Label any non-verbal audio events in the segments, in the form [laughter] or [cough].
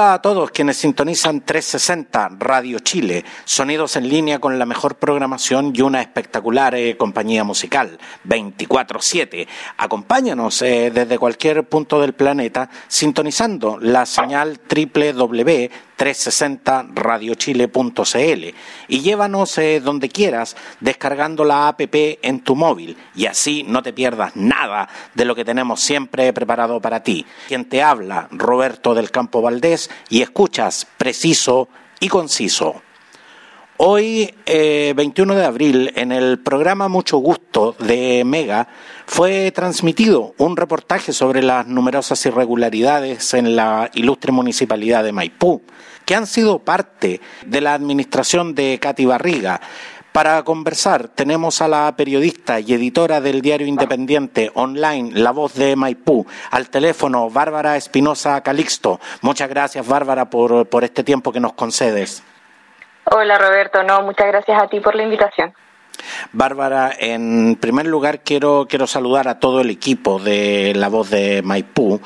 Hola a todos quienes sintonizan 360 Radio Chile, sonidos en línea con la mejor programación y una espectacular eh, compañía musical, 24/7. Acompáñanos eh, desde cualquier punto del planeta sintonizando la señal www 360radiochile.cl y llévanos eh, donde quieras descargando la app en tu móvil y así no te pierdas nada de lo que tenemos siempre preparado para ti. Quien te habla, Roberto del Campo Valdés, y escuchas preciso y conciso. Hoy, 21 eh, de abril, en el programa Mucho Gusto de Mega, fue transmitido un reportaje sobre las numerosas irregularidades en la ilustre municipalidad de Maipú que han sido parte de la administración de Katy Barriga. Para conversar tenemos a la periodista y editora del diario independiente online La Voz de Maipú, al teléfono Bárbara Espinosa Calixto. Muchas gracias Bárbara por, por este tiempo que nos concedes. Hola Roberto, no, muchas gracias a ti por la invitación. Bárbara, en primer lugar quiero, quiero saludar a todo el equipo de La Voz de Maipú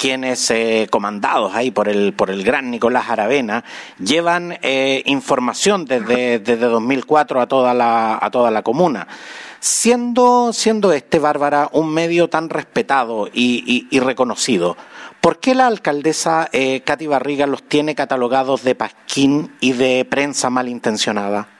quienes, eh, comandados ahí por el, por el gran Nicolás Aravena, llevan eh, información desde, desde 2004 a toda la, a toda la comuna. Siendo, siendo este, Bárbara, un medio tan respetado y, reconocido, ¿por qué la alcaldesa eh, Katy Barriga los tiene catalogados de pasquín y de prensa malintencionada?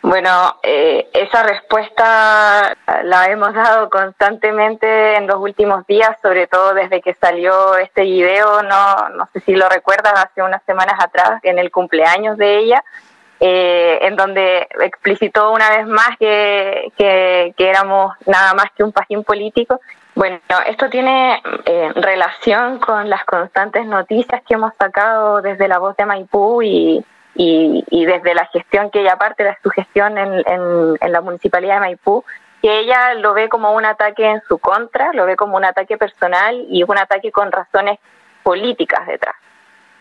Bueno, eh, esa respuesta la hemos dado constantemente en los últimos días, sobre todo desde que salió este video, no, no sé si lo recuerdas, hace unas semanas atrás, en el cumpleaños de ella, eh, en donde explicitó una vez más que, que, éramos nada más que un pajín político. Bueno, esto tiene eh, relación con las constantes noticias que hemos sacado desde la voz de Maipú y y, desde la gestión que ella parte de su gestión en, en, la municipalidad de Maipú, que ella lo ve como un ataque en su contra, lo ve como un ataque personal y un ataque con razones políticas detrás.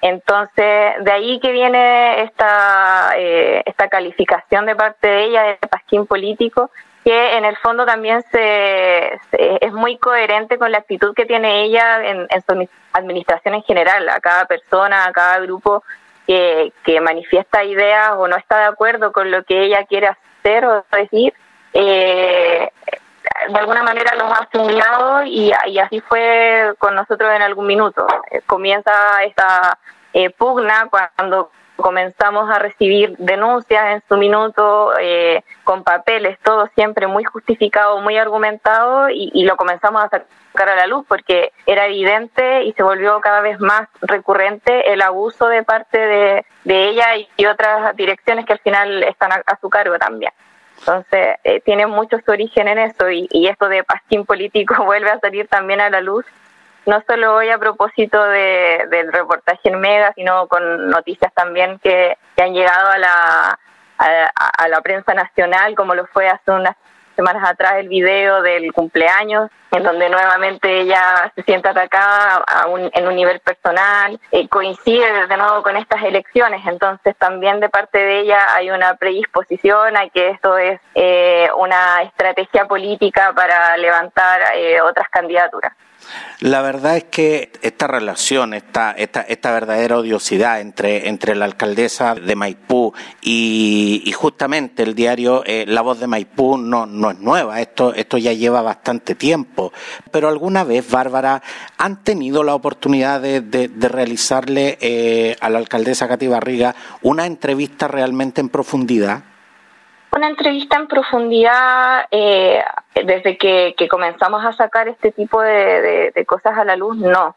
Entonces, de ahí que viene esta, eh, esta calificación de parte de ella de pasquín político, que en el fondo también se, es muy coherente con la actitud que tiene ella en, en, su administración en general. A cada persona, a cada grupo que, manifiesta ideas o no está de acuerdo con lo que ella quiere hacer o decir, eh, de alguna manera los ha asimilado y, y, así fue con nosotros en algún minuto. Eh, comienza esta eh, pugna cuando comenzamos a recibir denuncias en su minuto eh, con papeles, todo siempre muy justificado, muy argumentado y, lo comenzamos a sacar a la luz porque era evidente y se volvió cada vez más recurrente el abuso de parte de, ella y, otras direcciones que al final están a, su cargo también. Entonces, eh, tiene mucho su origen en eso y, y esto de pasquín político [laughs] vuelve a salir también a la luz no solo hoy a propósito de, del reportaje en Mega, sino con noticias también que, han llegado a la, a, la prensa nacional, como lo fue hace unas semanas atrás el video del cumpleaños, en donde nuevamente ella se siente atacada en un nivel personal, eh, coincide de nuevo con estas elecciones, entonces también de parte de ella hay una predisposición a que esto es eh, una estrategia política para levantar eh, otras candidaturas. La verdad es que esta relación, esta, esta, verdadera odiosidad entre, entre la alcaldesa de Maipú y, justamente el diario eh, La Voz de Maipú no, no es nueva, esto, esto ya lleva bastante tiempo. Pero alguna vez, Bárbara, ¿han tenido la oportunidad de, de, realizarle eh, a la alcaldesa Cati Barriga una entrevista realmente en profundidad? Una entrevista en profundidad eh, desde que, comenzamos a sacar este tipo de, cosas a la luz, no.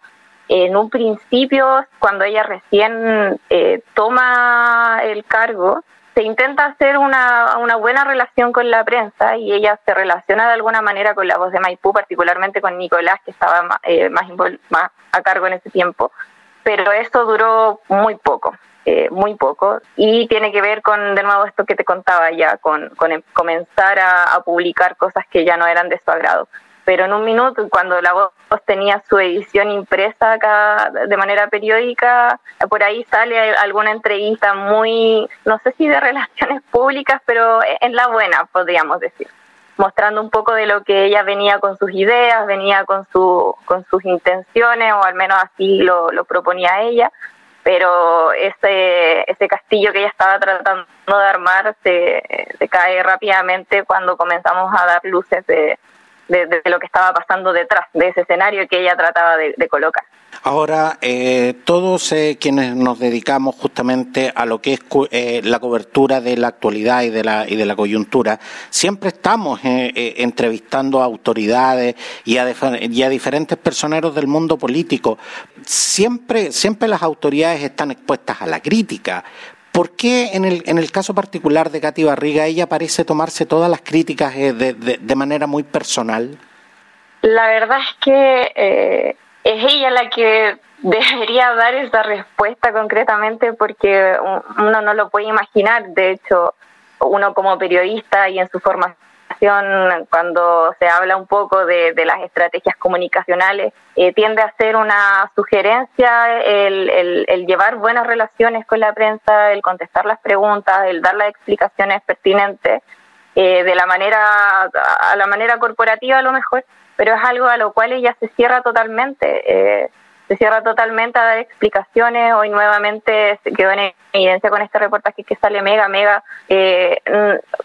En un principio, cuando ella recién eh, toma el cargo, se intenta hacer una, buena relación con la prensa y ella se relaciona de alguna manera con la voz de Maipú, particularmente con Nicolás, que estaba eh, más, más a cargo en ese tiempo pero eso duró muy poco. Eh, muy poco. Y tiene que ver con de nuevo esto que te contaba ya con, em, comenzar a, publicar cosas que ya no eran de su agrado. Pero en un minuto cuando la voz tenía su edición impresa acá de manera periódica por ahí sale alguna entrevista muy no sé si de [laughs] relaciones públicas pero en la buena podríamos decir. Mostrando un poco de lo que ella venía con sus ideas, venía con, su, con sus intenciones, o al menos así lo proponía ella, pero ese, ese castillo que ella estaba tratando de armar se, cae rápidamente cuando comenzamos a dar luces de, de, lo que estaba pasando detrás de ese escenario que ella trataba de, colocar. Ahora, eh, todos eh, quienes nos dedicamos justamente a lo que es eh, la cobertura de la actualidad y de la, y de la coyuntura, siempre estamos entrevistando a autoridades y a, y a diferentes personeros del mundo político. Siempre, siempre las autoridades están expuestas a la crítica, ¿Por qué en el, en el caso particular de Katy Barriga ella parece tomarse todas las críticas eh, de, de, manera muy personal? La verdad es que eh, es ella la que [laughs] debería dar esa respuesta concretamente porque uno no lo puede imaginar. De hecho, uno como periodista y en su formación cuando se habla un poco de, las estrategias comunicacionales, eh, tiende a ser una sugerencia el, llevar buenas relaciones con la prensa, el contestar las preguntas, el dar las explicaciones pertinentes eh, de la manera, a la manera corporativa a lo mejor, pero es algo a lo cual ella se cierra totalmente. Eh, se cierra totalmente a dar explicaciones. Hoy nuevamente quedó en evidencia con este reportaje que sale Mega. Mega eh,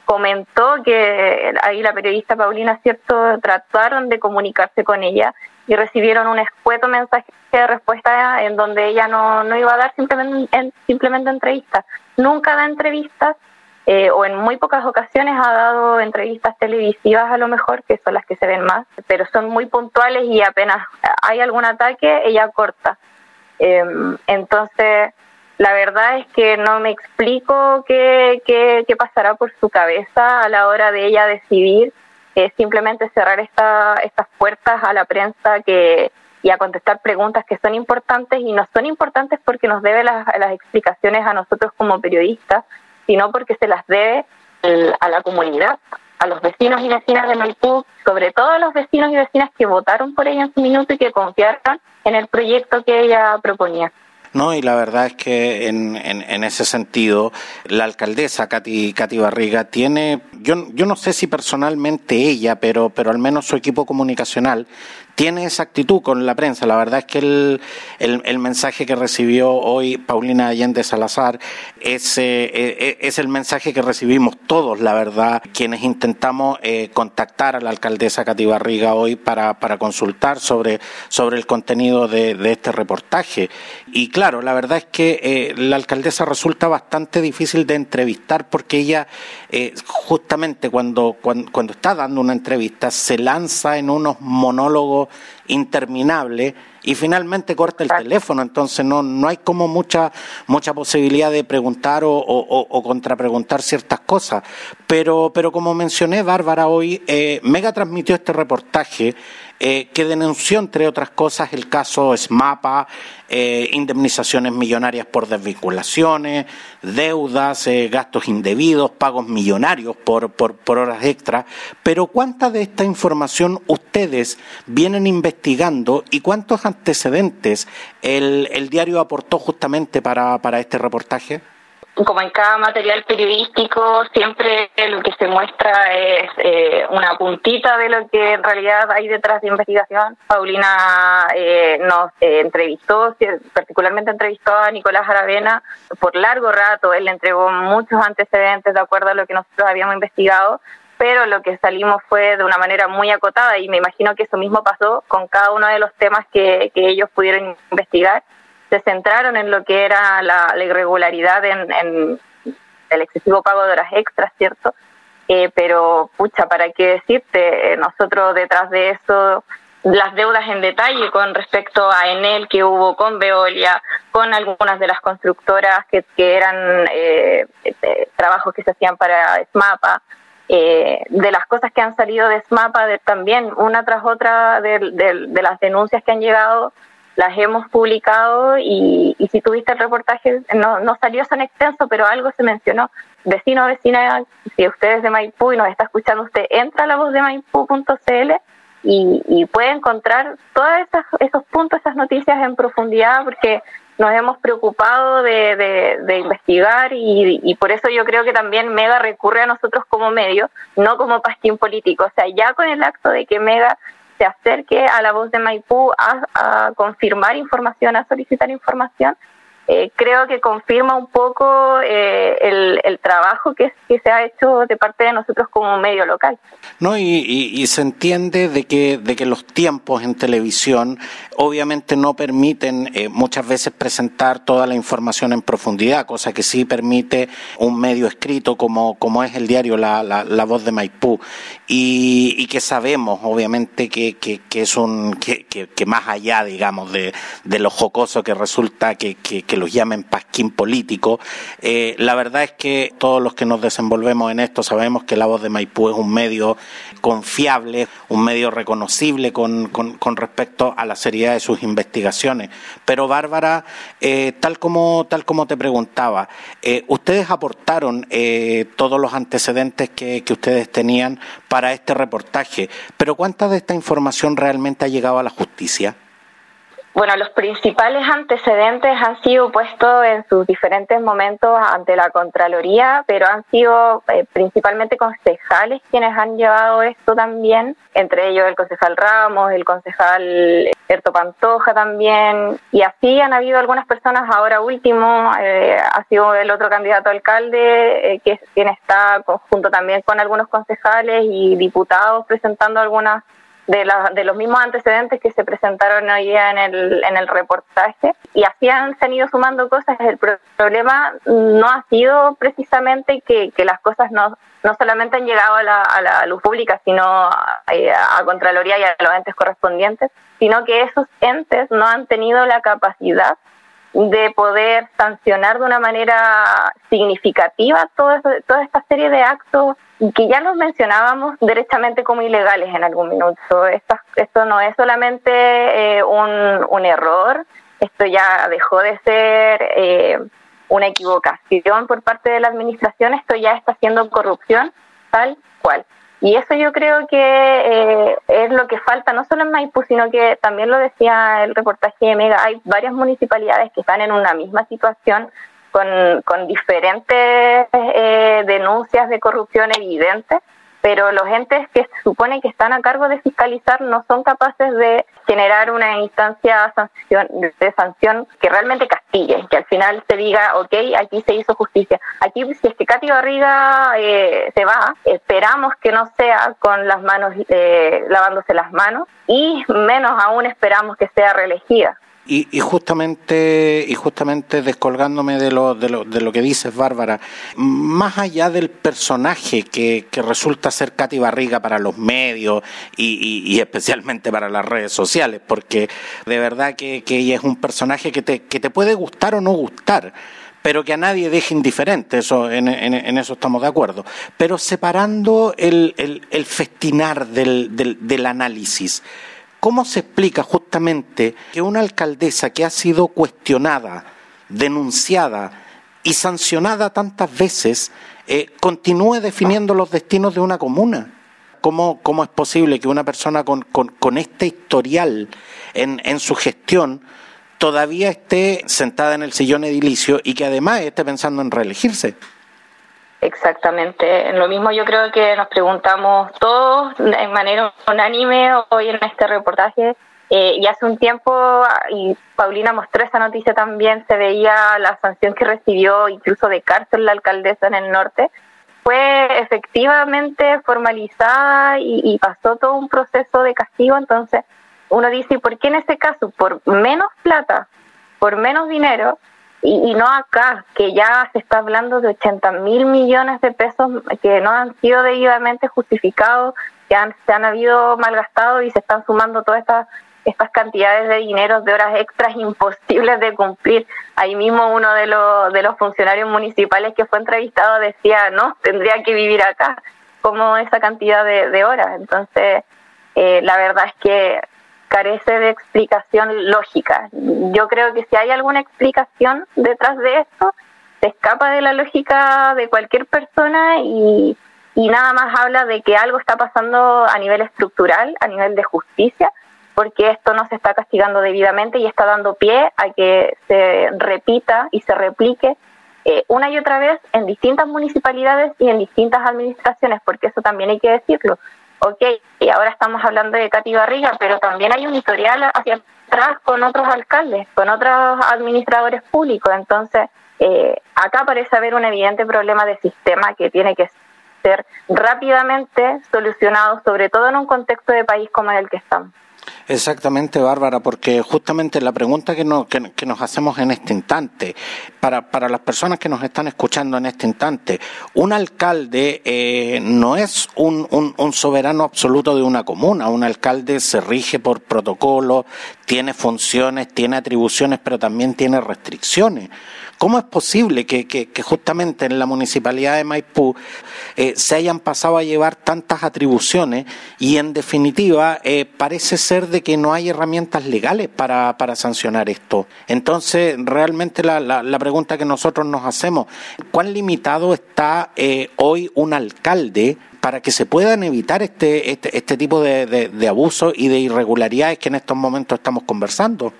comentó que ahí la periodista Paulina, ¿cierto?, trataron de comunicarse con ella y recibieron un escueto mensaje de respuesta en donde ella no, no iba a dar simplemente, simplemente entrevistas. Nunca da entrevistas eh, o en muy pocas ocasiones ha dado entrevistas televisivas a lo mejor, que son las que se ven más, pero son muy puntuales y apenas hay algún ataque, ella corta. Em, entonces, la verdad es que no me explico qué, qué, pasará por su cabeza a la hora de ella decidir eh, simplemente cerrar esta, estas puertas a la prensa que, y a contestar preguntas que son importantes y no son importantes porque nos debe las, las explicaciones a nosotros como periodistas, sino porque se las debe a la comunidad, a los vecinos y vecinas de Maipú, sobre todo a los vecinos y vecinas que votaron por ella en su minuto y que confiaron en el proyecto que ella proponía. No, y la verdad es que en, en, ese sentido, la alcaldesa Katy, Katy Barriga tiene, yo, yo no sé si personalmente ella, pero, pero al menos su equipo comunicacional tiene esa actitud con la prensa. La verdad es que el, el, mensaje que recibió hoy Paulina Allende Salazar es, eh, eh, es el mensaje que recibimos todos, la verdad, quienes intentamos eh, contactar a la alcaldesa Cati Barriga hoy para, para consultar sobre, sobre el contenido de, de este reportaje. Y claro, la verdad es que la alcaldesa resulta bastante difícil de entrevistar porque ella justamente cuando, cuando, cuando está dando una entrevista se lanza en unos monólogos interminable y finalmente corta el teléfono, entonces no, no hay como mucha, mucha posibilidad de preguntar o, o, contrapreguntar ciertas cosas. Pero, pero como mencioné, Bárbara, hoy eh, Mega transmitió este reportaje eh, que denunció, entre otras cosas, el caso SMAPA, eh, indemnizaciones millonarias por desvinculaciones, deudas, eh, gastos indebidos, pagos millonarios por, por, por horas extras. Pero ¿cuánta de esta información ustedes vienen investigando y cuántos antecedentes el, el diario aportó justamente para, para este reportaje? Como en cada material periodístico, siempre lo que se muestra es eh, una puntita de lo que en realidad hay detrás de investigación. Paulina eh, nos eh, entrevistó, particularmente entrevistó a Nicolás Aravena por largo rato. Él le entregó muchos antecedentes de acuerdo a lo que nosotros habíamos investigado, pero lo que salimos fue de una manera muy acotada y me imagino que eso mismo pasó con cada uno de los temas que, que ellos pudieron investigar se centraron en lo que era la, irregularidad en, el excesivo pago de horas extras, ¿cierto? Eh, pero, pucha, ¿para qué decirte? Eh, nosotros detrás de eso, las deudas en detalle con respecto a Enel que hubo con Veolia, con algunas de las constructoras que, eran eh, trabajos que se hacían para SMAPA, de las cosas que han salido de SMAPA, de, también una tras otra de, de las denuncias que han llegado las hemos publicado y, si tuviste el reportaje, no, no salió tan extenso, pero algo se mencionó. Vecino, vecina, si usted es de Maipú y nos está escuchando, usted entra a la voz de maipú.cl y, y puede encontrar todos esos puntos, esas noticias en profundidad, porque nos hemos preocupado de, de, investigar y, y, por eso yo creo que también Mega recurre a nosotros como medio, no como pastín político. O sea, ya con el acto de que Mega se acerque a la voz de Maipú a, confirmar información, a solicitar información, eh, creo que confirma un poco eh, el, el, trabajo que, que, se ha hecho de parte de nosotros como medio local. No, y, y, se entiende de que, de que los tiempos en televisión obviamente no permiten eh, muchas veces presentar toda la información en profundidad, cosa que sí permite un medio escrito como, como es el diario la, la Voz de Maipú, y, que sabemos obviamente que, que, es un, que, más allá, digamos, de, de lo jocoso que resulta que, los llamen pasquín político. Eh, la verdad es que todos los que nos desenvolvemos en esto sabemos que La Voz de Maipú es un medio confiable, un medio reconocible con, con, respecto a la seriedad de sus investigaciones. Pero Bárbara, eh, tal, como, tal como te preguntaba, eh, ustedes aportaron todos los antecedentes que, que ustedes tenían este reportaje, pero ¿cuánta de esta información realmente ha llegado a la justicia? Bueno, los principales antecedentes han sido puestos en sus diferentes momentos ante la Contraloría, pero han sido eh, principalmente concejales quienes han llevado esto también, entre ellos el concejal Ramos, el concejal Erto Pantoja también, y así han habido algunas personas, ahora último eh, ha sido el otro candidato alcalde, eh, que es quien está junto también con algunos concejales y diputados presentando algunas de, de los mismos antecedentes que se presentaron hoy en el, en el reportaje y así han, se han ido sumando cosas. El problema no ha sido precisamente que, que las cosas no, no solamente han llegado a la, a la luz pública, sino a, a Contraloría y a los entes correspondientes, sino que esos entes no han tenido la capacidad de poder sancionar de una manera significativa toda, toda esta serie de actos que ya los mencionábamos directamente como ilegales en algún minuto. Esto, esto no es solamente eh, un, un, error, esto ya dejó de ser eh, una equivocación por parte de la administración, esto ya está siendo corrupción tal cual. Y eso yo creo que eh, es lo que falta, no solo en Maipú, sino que también lo decía el reportaje de Mega, hay varias municipalidades que están en una misma situación con, con diferentes eh, denuncias de corrupción evidentes, pero los entes que se supone que están a cargo de fiscalizar no son capaces de generar una instancia de sanción que realmente castigue, que al final se diga, ok, aquí se hizo justicia. Aquí, si es que Katy Barriga eh, se va, esperamos que no sea con las manos, eh, lavándose las manos, y menos aún esperamos que sea reelegida. Y, y, justamente y justamente descolgándome de lo, de lo, de lo que dices Bárbara más allá del personaje que, que resulta ser Katy Barriga para los medios y, y, especialmente para las redes sociales porque de verdad que, que ella es un personaje que te, que te puede gustar o no gustar pero que a nadie deje indiferente, eso, en, en, en eso estamos de acuerdo. Pero separando el, el, el festinar del, del, del análisis, ¿Cómo se explica justamente que una alcaldesa que ha sido cuestionada, denunciada y sancionada tantas veces eh, continúe definiendo los destinos de una comuna? ¿Cómo, cómo es posible que una persona con, con, con este historial en, en su gestión todavía esté sentada en el sillón edilicio y que además esté pensando en reelegirse? Exactamente. Lo mismo yo creo que nos preguntamos todos en manera unánime hoy en este reportaje. Eh, y hace un tiempo, y Paulina mostró esa noticia también, se veía la sanción que recibió incluso de cárcel la alcaldesa en el norte. Fue efectivamente formalizada y, y pasó todo un proceso de castigo. Entonces uno dice, ¿y por qué en ese caso? Por menos plata, por menos dinero, y, y, no acá, que ya se está hablando de 80 mil millones de pesos que no han sido debidamente justificados, que han, se han habido malgastado y se están sumando todas estas estas cantidades de dinero de horas extras imposibles de cumplir. Ahí mismo uno de los, de los funcionarios municipales que fue entrevistado decía, no, tendría que vivir acá, como esa cantidad de, de horas. Entonces, eh, la verdad es que carece de explicación lógica. Yo creo que si hay alguna explicación detrás de esto, se escapa de la lógica de cualquier persona y, nada más habla de que algo está pasando a nivel estructural, a nivel de justicia, porque esto no se está castigando debidamente y está dando pie a que se repita y se replique eh, una y otra vez en distintas municipalidades y en distintas administraciones, porque eso también hay que decirlo. Ok, y ahora estamos hablando de Cati Barriga, pero también hay un historial hacia atrás con otros alcaldes, con otros administradores públicos. Entonces, eh, acá parece haber un evidente problema de sistema que tiene que ser rápidamente solucionado, sobre todo en un contexto de país como el que estamos. Exactamente, Bárbara, porque justamente la pregunta que, que, nos hacemos en este instante, para, para, las personas que nos están escuchando en este instante, un alcalde eh, no es un, un, soberano absoluto de una comuna, un alcalde se rige por protocolo, tiene funciones, tiene atribuciones, pero también tiene restricciones. ¿Cómo es posible que, justamente en la municipalidad de Maipú eh, se hayan pasado a llevar tantas atribuciones y en definitiva eh, parece ser de que no hay herramientas legales para, sancionar esto? Entonces, realmente la, pregunta que nosotros nos hacemos, ¿cuán limitado está eh, hoy un alcalde para que se puedan evitar este, este, este tipo de, de abusos y de irregularidades que en estos momentos estamos conversando?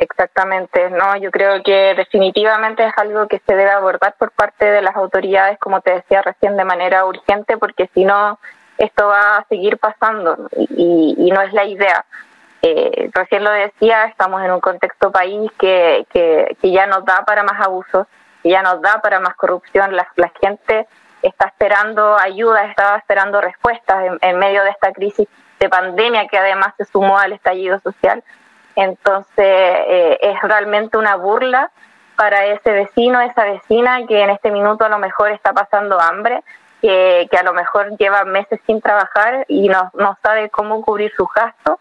Exactamente, no, yo creo que definitivamente es algo que se debe abordar por parte de las autoridades, como te decía recién, de manera urgente, porque si no, esto va a seguir pasando y, no es la idea. Eh, recién lo decía, estamos en un contexto país que, que, ya nos da para más abusos, que ya nos da para más corrupción. La, la gente está esperando ayuda, estaba esperando respuestas en, en medio de esta crisis de pandemia que además se sumó al estallido social. Entonces eh, es realmente una burla para ese vecino, esa vecina que en este minuto a lo mejor está pasando hambre, que, a lo mejor lleva meses sin trabajar y no, no sabe cómo cubrir sus gastos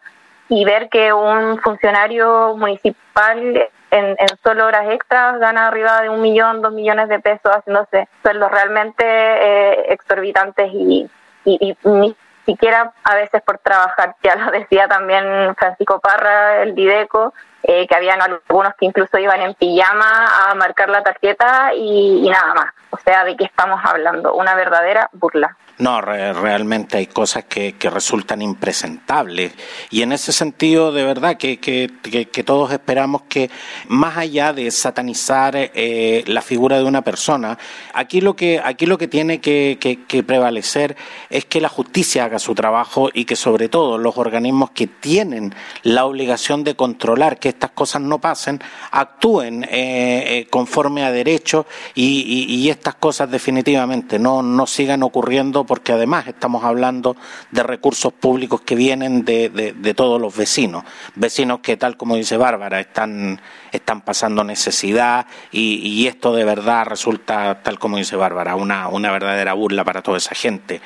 y ver que un funcionario municipal en, solo horas extras gana arriba de un millón, dos millones de pesos haciéndose sueldos realmente eh, exorbitantes y, y, y, siquiera a veces por trabajar. Ya lo decía también Francisco Parra, el Dideco, eh, que habían algunos que incluso iban en pijama a marcar la tarjeta y, nada más. O sea, ¿de qué estamos hablando? Una verdadera burla. No, realmente hay cosas que, resultan impresentables. Y en ese sentido, de verdad, que, que, todos esperamos que, más allá de satanizar eh, la figura de una persona, aquí lo que, aquí lo que tiene que, prevalecer es que la justicia haga su trabajo y que, sobre todo, los organismos que tienen la obligación de controlar que estas cosas no pasen, actúen eh, eh, conforme a derecho y, y, estas cosas definitivamente no, no sigan ocurriendo porque además estamos hablando de recursos públicos que vienen de, de, todos los vecinos, vecinos que tal como dice Bárbara están, están pasando necesidad y, esto de verdad resulta, tal como dice Bárbara, una, una verdadera burla para toda esa gente.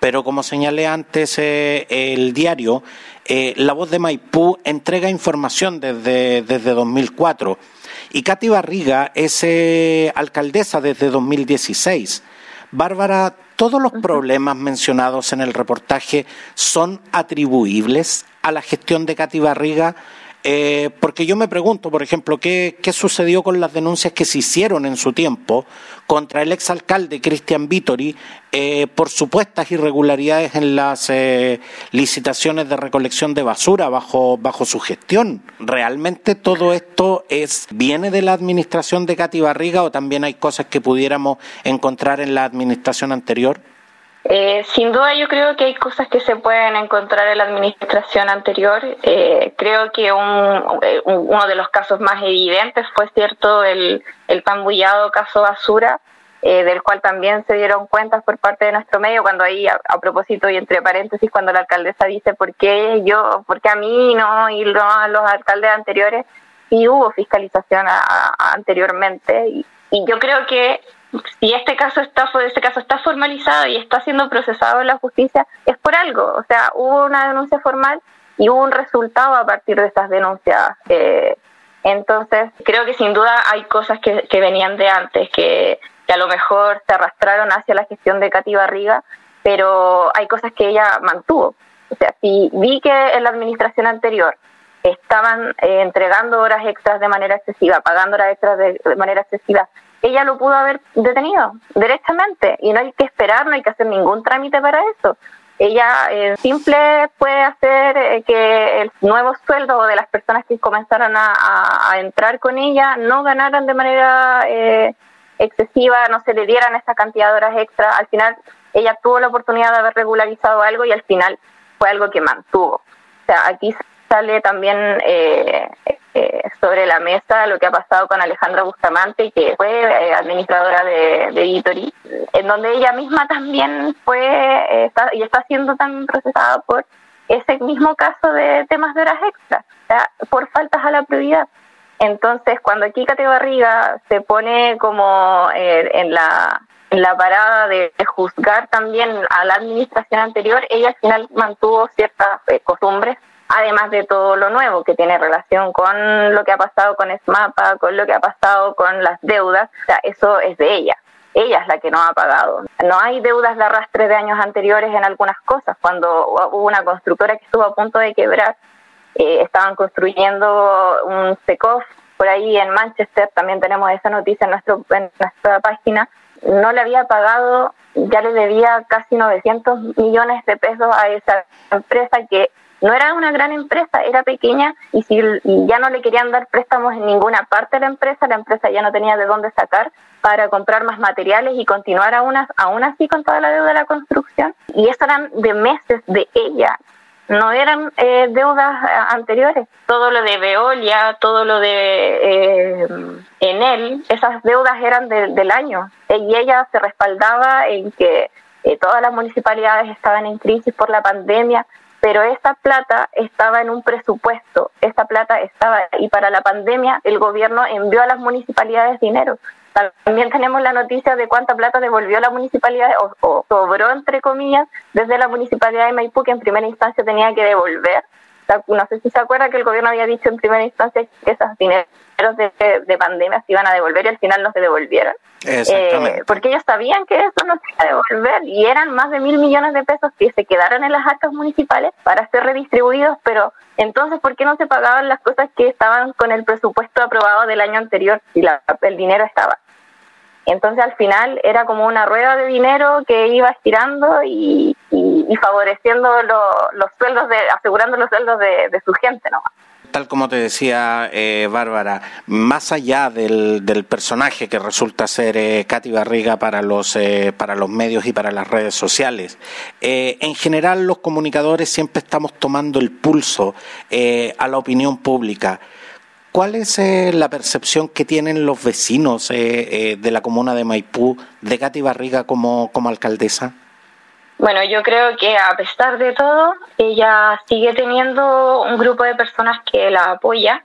Pero como señalé antes, eh, el diario eh, La Voz de Maipú entrega información desde, desde 2004 y Katy Barriga es eh, alcaldesa desde 2016. Bárbara, ¿todos los problemas mencionados en el reportaje son atribuibles a la gestión de Katy Barriga? Eh, porque yo me pregunto, por ejemplo, ¿qué, sucedió con las denuncias que se hicieron en su tiempo contra el exalcalde Cristian Vittori eh, por supuestas irregularidades en las eh, licitaciones de recolección de basura bajo, bajo su gestión? ¿Realmente todo esto es viene de la administración de Katy Barriga o también hay cosas que pudiéramos encontrar en la administración anterior? Eh, sin duda yo creo que hay cosas que se pueden encontrar en la administración anterior. Eh, creo que un, eh, uno de los casos más evidentes fue cierto el, el caso basura, del cual también se dieron cuentas por parte de nuestro medio cuando ahí, a, propósito y entre paréntesis, cuando la alcaldesa dice por qué yo, por qué a mí no y no a los alcaldes anteriores, y hubo fiscalización anteriormente. Y yo creo que si este caso está este caso está formalizado y está siendo procesado en la justicia es por algo. O sea hubo una denuncia formal y hubo un resultado a partir de esas denuncias eh, entonces creo que sin duda hay cosas que, que venían de antes que, que, a lo mejor se arrastraron hacia la gestión de Katy Barriga pero hay cosas que ella mantuvo. O sea, si vi que en la administración anterior estaban eh, entregando horas extras de manera excesiva, pagando horas extras de, manera excesiva, ella lo pudo haber detenido directamente y no hay que esperar, no hay que hacer ningún trámite para eso. Ella eh, simple puede hacer eh, que el nuevo sueldo de las personas que comenzaron a, entrar con ella no ganaran de manera eh, excesiva, no se le dieran esa cantidad de horas extra. Al final, ella tuvo la oportunidad de haber regularizado algo y al final fue algo que mantuvo. O sea, aquí sale también eh, eh, sobre la mesa lo que ha pasado con Alejandra Bustamante, que fue eh, administradora de, de en donde ella misma también fue está, y está siendo también procesada por ese mismo caso de temas de horas extras, por faltas a la prioridad. Entonces, cuando Cate Barriga se pone como en la en la parada de, juzgar también a la administración anterior, ella al final mantuvo ciertas costumbres además de todo lo nuevo que tiene relación con lo que ha pasado con SMAPA, con lo que ha pasado con las deudas, o sea, eso es de ella. Ella es la que no ha pagado. No hay deudas de arrastre de años anteriores en algunas cosas. Cuando hubo una constructora que estuvo a punto de quebrar, eh, estaban construyendo un SECOF por ahí en Manchester, también tenemos esa noticia en, nuestro, en nuestra página, no le había pagado, ya le debía casi 900 millones de pesos a esa empresa que no era una gran empresa, era pequeña y si ya no le querían dar préstamos en ninguna parte de la empresa, la empresa ya no tenía de dónde sacar para comprar más materiales y continuar aún, así con toda la deuda de la construcción. Y eso eran de meses de ella, no eran eh, deudas eh, anteriores. Todo lo de Veolia, todo lo de eh, Enel, esas deudas eran del año. Y ella se respaldaba en que eh, todas las municipalidades estaban en crisis por la pandemia, pero esta plata estaba en un presupuesto, esta plata estaba y para la pandemia el gobierno envió a las municipalidades dinero. También tenemos la noticia de cuánta plata devolvió la municipalidad o, sobró entre comillas desde la municipalidad de Maipú que en primera instancia tenía que devolver. no sé si se acuerda que el gobierno había dicho en primera instancia que esos dineros de, de pandemia se iban a devolver y al final no se devolvieron. Eh, porque ellos sabían que eso no se iba a devolver y eran más de mil millones de pesos que se quedaron en las arcas municipales para ser redistribuidos, pero entonces, ¿por qué no se pagaban las cosas que estaban con el presupuesto aprobado del año anterior si la, el dinero estaba? Entonces, al final era como una rueda de dinero que iba estirando y, favoreciendo los sueldos, de, asegurando los sueldos de, de su gente, ¿no? Tal como te decía eh, Bárbara, más allá del, personaje que resulta ser eh, Katy Barriga para los, eh, para los medios y para las redes sociales, eh, en general los comunicadores siempre estamos tomando el pulso a la opinión pública. ¿Cuál es la percepción que tienen los vecinos de la comuna de Maipú de Katy Barriga como, como alcaldesa? Bueno, yo creo que a pesar de todo, ella sigue teniendo un grupo de personas que la apoya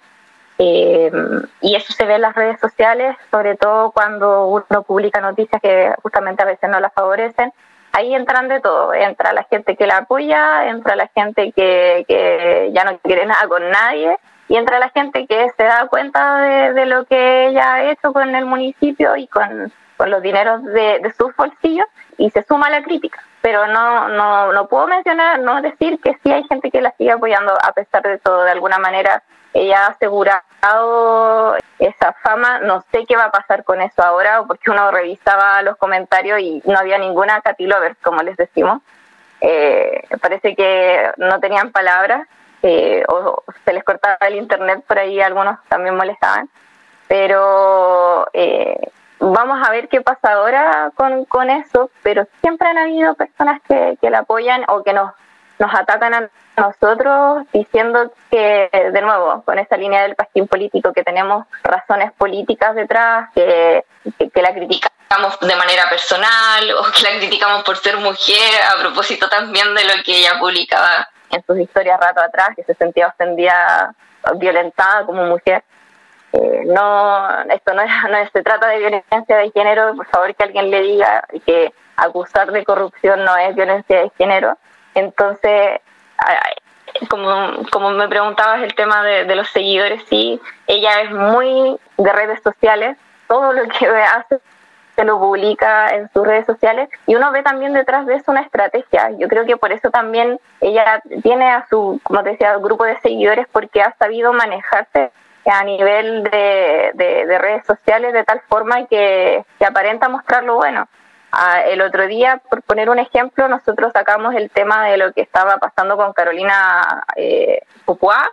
eh, y eso se ve en las redes sociales, sobre todo cuando uno publica noticias que justamente a veces no la favorecen. Ahí entran de todo, entra la gente que la apoya, entra la gente que, que ya no quiere nada con nadie y entra la gente que se da cuenta de, lo que ella ha hecho con el municipio y con, con los dineros de, de sus bolsillos y se suma la crítica pero no, no, no puedo mencionar, no decir que sí hay gente que la sigue apoyando a pesar de todo. De alguna manera, ella ha asegurado esa fama. No sé qué va a pasar con eso ahora, porque uno revisaba los comentarios y no había ninguna Katy Lovers, como les decimos. Eh, parece que no tenían palabras eh, o se les cortaba el internet por ahí, algunos también molestaban. Pero eh, vamos a ver qué pasa ahora con, con eso, pero siempre han habido personas que, que la apoyan o que nos, nos atacan a nosotros diciendo que, de nuevo, con esa línea del pastín político, que tenemos razones políticas detrás, que, que, la criticamos de manera personal o que la criticamos por ser mujer, a propósito también de lo que ella publicaba en sus historias rato atrás, que se sentía ofendida, violentada como mujer. Eh, no, esto no, [laughs] no se trata de violencia de género, por favor que alguien le diga que acusar de corrupción no es violencia de género. Entonces, como, como me preguntabas el tema de, de los seguidores, sí, ella es muy de redes sociales, todo lo que hace se lo publica en sus redes sociales y uno ve también detrás de eso una estrategia. Yo creo que por eso también ella tiene a su, como te decía, grupo de seguidores porque ha sabido manejarse a nivel de, de, redes sociales de tal forma que, que aparenta mostrar lo bueno. Ah, el otro día, por poner un ejemplo, nosotros sacamos el tema de lo que estaba pasando con Carolina eh, Pupua,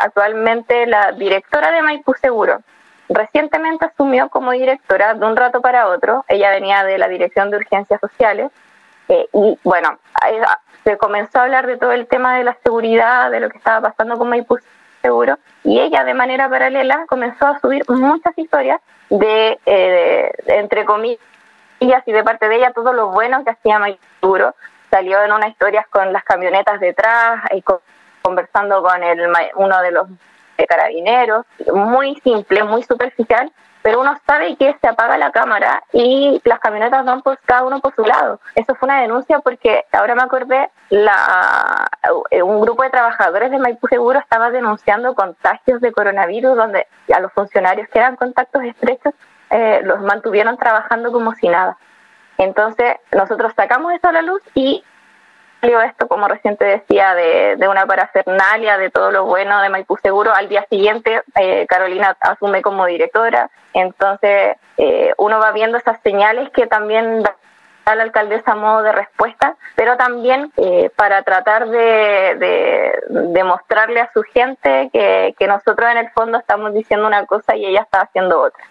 actualmente la directora de Maipú Seguro. Recientemente asumió como directora de un rato para otro, ella venía de la Dirección de Urgencias Sociales, eh, y bueno, se comenzó a hablar de todo el tema de la seguridad, de lo que estaba pasando con Maipú Seguro, y ella de manera paralela comenzó a subir muchas historias de, eh, entre comillas, y de parte de ella todo lo bueno que hacía Maipú Seguro. Salió en unas historias con las camionetas detrás y conversando con el, uno de los carabineros, muy simple, muy superficial, pero uno sabe que se apaga la cámara y las camionetas van por cada uno por su lado. Eso fue una denuncia porque ahora me acordé, la, eh, un grupo de trabajadores de Maipú Seguro estaba denunciando contagios de coronavirus donde a los funcionarios que eran contactos estrechos eh, los mantuvieron trabajando como si nada. Entonces nosotros sacamos eso a la luz y esto, como reciente decía, de, de, una parafernalia, de todo lo bueno de Maipú Seguro. Al día siguiente, eh, Carolina asume como directora. Entonces, eh, uno va viendo esas señales que también da la alcaldesa a modo de respuesta, pero también eh, para tratar de, de, mostrarle a su gente que, que nosotros en el fondo estamos diciendo una cosa y ella está haciendo otra.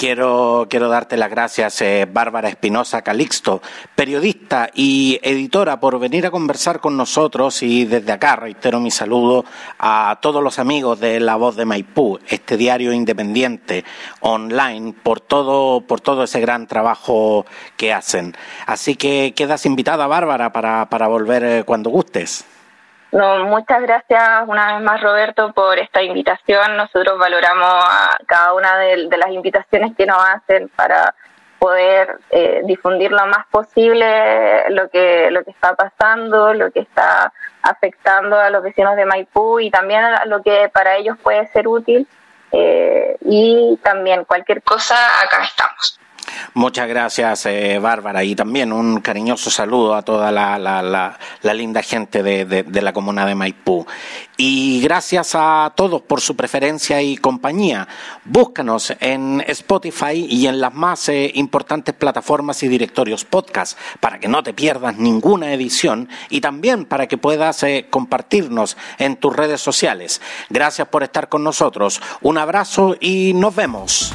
Quiero, quiero darte las gracias, eh, Bárbara Espinosa Calixto, periodista y editora, por venir a conversar con nosotros y desde acá reitero mi saludo a todos los amigos de La Voz de Maipú, este diario independiente online, por todo, por todo ese gran trabajo que hacen. Así que quedas invitada, Bárbara, para, para volver eh, cuando gustes. No, muchas gracias una vez más, Roberto, por esta invitación. Nosotros valoramos a cada una de, las invitaciones que nos hacen para poder eh, difundir lo más posible lo que lo que está pasando, lo que está afectando a los vecinos de Maipú y también lo que para ellos puede ser útil. Eh, y también cualquier cosa, acá estamos. Muchas gracias, eh, Bárbara, y también un cariñoso saludo a toda la, la, linda gente de, la comuna de Maipú. Y gracias a todos por su preferencia y compañía. Búscanos en Spotify y en las más eh, importantes plataformas y directorios podcast para que no te pierdas ninguna edición y también para que puedas eh, compartirnos en tus redes sociales. Gracias por estar con nosotros. Un abrazo y nos vemos